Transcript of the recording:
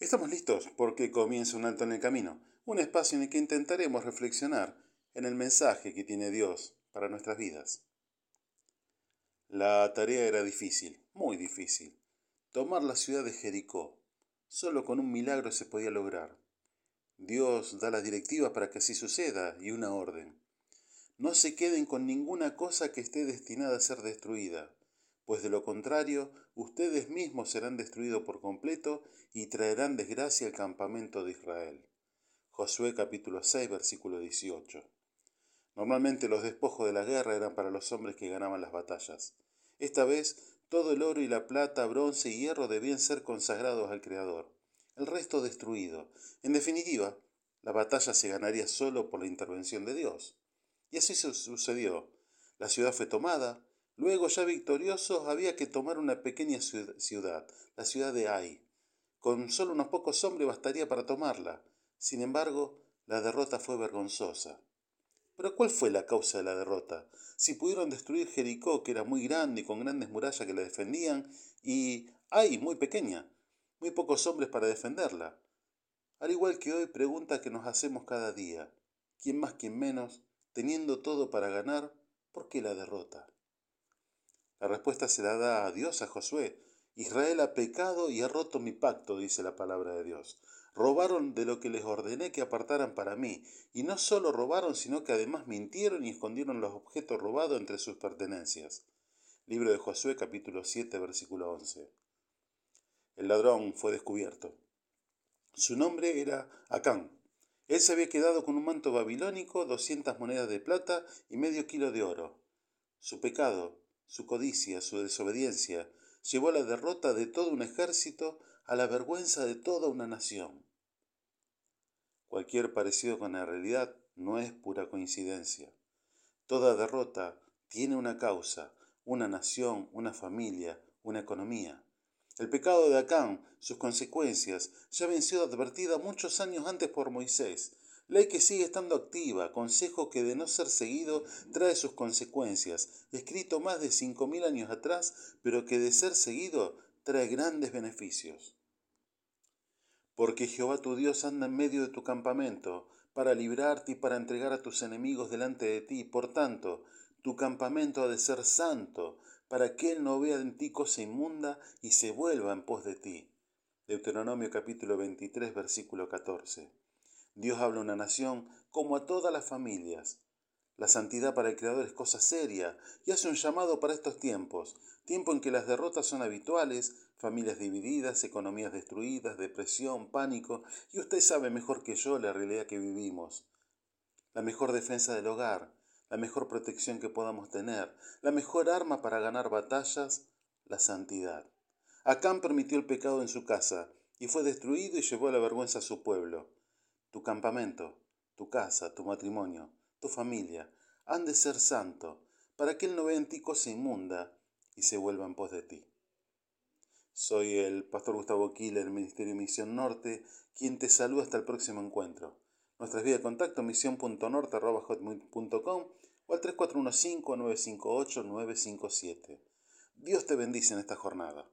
Estamos listos porque comienza un alto en el camino, un espacio en el que intentaremos reflexionar en el mensaje que tiene Dios para nuestras vidas. La tarea era difícil, muy difícil. Tomar la ciudad de Jericó. Solo con un milagro se podía lograr. Dios da las directivas para que así suceda y una orden. No se queden con ninguna cosa que esté destinada a ser destruida pues de lo contrario ustedes mismos serán destruidos por completo y traerán desgracia al campamento de Israel. Josué capítulo 6 versículo 18. Normalmente los despojos de la guerra eran para los hombres que ganaban las batallas. Esta vez todo el oro y la plata, bronce y hierro debían ser consagrados al Creador. El resto destruido. En definitiva, la batalla se ganaría solo por la intervención de Dios. Y así sucedió. La ciudad fue tomada, Luego, ya victoriosos, había que tomar una pequeña ciudad, la ciudad de Ai. Con solo unos pocos hombres bastaría para tomarla. Sin embargo, la derrota fue vergonzosa. Pero ¿cuál fue la causa de la derrota? Si pudieron destruir Jericó, que era muy grande y con grandes murallas que la defendían, y Ai, muy pequeña, muy pocos hombres para defenderla. Al igual que hoy, pregunta que nos hacemos cada día. ¿Quién más, quién menos, teniendo todo para ganar, por qué la derrota? La respuesta se la da a Dios, a Josué. Israel ha pecado y ha roto mi pacto, dice la palabra de Dios. Robaron de lo que les ordené que apartaran para mí, y no solo robaron, sino que además mintieron y escondieron los objetos robados entre sus pertenencias. Libro de Josué capítulo 7 versículo 11. El ladrón fue descubierto. Su nombre era Acán. Él se había quedado con un manto babilónico, doscientas monedas de plata y medio kilo de oro. Su pecado, su codicia, su desobediencia, llevó a la derrota de todo un ejército, a la vergüenza de toda una nación. Cualquier parecido con la realidad no es pura coincidencia. Toda derrota tiene una causa, una nación, una familia, una economía. El pecado de Acán, sus consecuencias, ya venció advertida muchos años antes por Moisés, Ley que sigue estando activa, consejo que de no ser seguido trae sus consecuencias, escrito más de cinco mil años atrás, pero que de ser seguido trae grandes beneficios. Porque Jehová tu Dios anda en medio de tu campamento, para librarte y para entregar a tus enemigos delante de ti. Por tanto, tu campamento ha de ser santo, para que Él no vea en ti cosa inmunda y se vuelva en pos de ti. Deuteronomio capítulo 23, versículo 14. Dios habla a una nación como a todas las familias. La santidad para el Creador es cosa seria y hace un llamado para estos tiempos, tiempo en que las derrotas son habituales, familias divididas, economías destruidas, depresión, pánico, y usted sabe mejor que yo la realidad que vivimos. La mejor defensa del hogar, la mejor protección que podamos tener, la mejor arma para ganar batallas, la santidad. Acán permitió el pecado en su casa y fue destruido y llevó la vergüenza a su pueblo. Tu campamento, tu casa, tu matrimonio, tu familia han de ser santo, para que Él no vea en inmunda y se vuelva en pos de ti. Soy el pastor Gustavo del Ministerio Misión Norte, quien te saluda hasta el próximo encuentro. Nuestras vías de contacto misión.norte.com o al 3415-958-957. Dios te bendice en esta jornada.